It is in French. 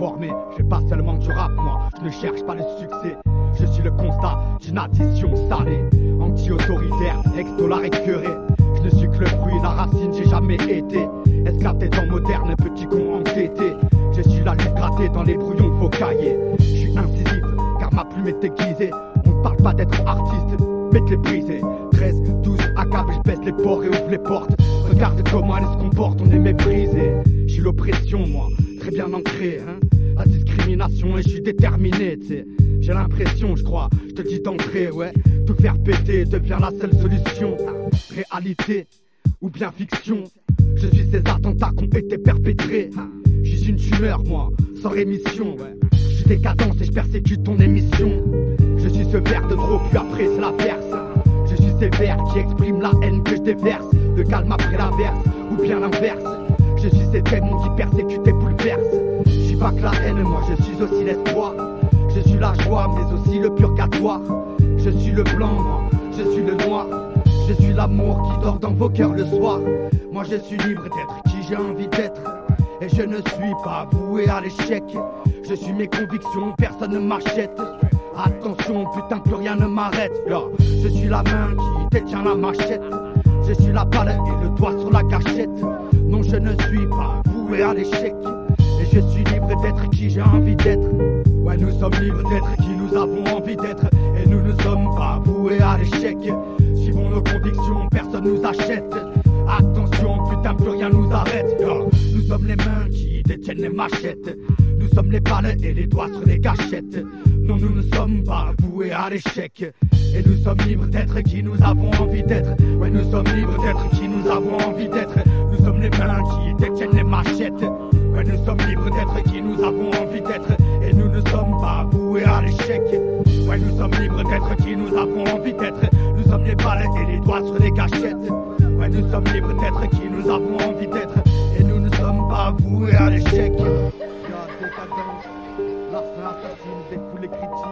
formé. Je fais pas seulement du rap, moi, je ne cherche pas le succès. Je suis le constat d'une addition salée, anti-autoritaire, ex-dollar écœuré. Je ne suis que le fruit, la racine, j'ai jamais été. Esclave des temps modernes, petit con entêté. Je suis la lutte grattée dans les brouillons de vos cahiers. Je suis incisif, car ma plume est aiguisée. On ne parle pas d'être artiste, mais de les briser. 13, 12, accable, je baisse les ports et ouvre les portes. Regarde comment elle se comporte, on est méprisé. J'ai l'oppression, moi, bien ancré, hein. La discrimination et je suis déterminé, tu. J'ai l'impression, je crois, je te dis d'entrer, ouais. Tout faire péter devient la seule solution. Réalité ou bien fiction. Je suis ces attentats qui ont été perpétrés. Je suis une tumeur, moi, sans rémission. Je suis décadence et je persécute ton émission. Je suis ce verre de trop, puis après c'est la verse. Je suis ces vers qui expriment la haine que je déverse. Le calme après la verse, ou bien l'inverse. Je suis ces démons qui persécutent et bouleversent. Je suis pas que la haine, moi je suis aussi l'espoir. Je suis la joie, mais aussi le purgatoire. Je suis le blanc, moi, je suis le noir. Je suis l'amour qui dort dans vos cœurs le soir. Moi je suis libre d'être qui j'ai envie d'être. Et je ne suis pas voué à l'échec. Je suis mes convictions, personne ne m'achète. Attention, putain, plus rien ne m'arrête. Je suis la main qui détient la machette. Je suis la balle et le doigt sur la gâchette. Non, je ne suis pas voué à l'échec. Et je suis libre d'être qui j'ai envie d'être. Ouais, nous sommes libres d'être qui nous avons envie d'être. Et nous ne sommes pas voués à l'échec. Suivons nos convictions, personne nous achète. Attention, putain, plus rien nous arrête. Nous sommes les mains qui détiennent les machettes. Nous sommes les balles et les doigts sur les gâchettes. Non, nous ne sommes pas voués à l'échec. Et nous sommes libres d'être qui nous avons envie d'être. Ouais, nous sommes libres d'être qui nous avons envie d'être. Nous sommes les mains qui détiennent les machettes. Ouais, nous sommes libres d'être qui nous avons envie d'être. Et nous ne sommes pas voués à l'échec. Ouais, nous sommes libres d'être qui nous avons envie d'être. Nous sommes les balles et les doigts sur les gâchettes. Ouais, nous sommes libres d'être qui nous avons envie d'être. Et nous ne sommes pas voués à l'échec. La décadence, la fin assassine défoule les critiques.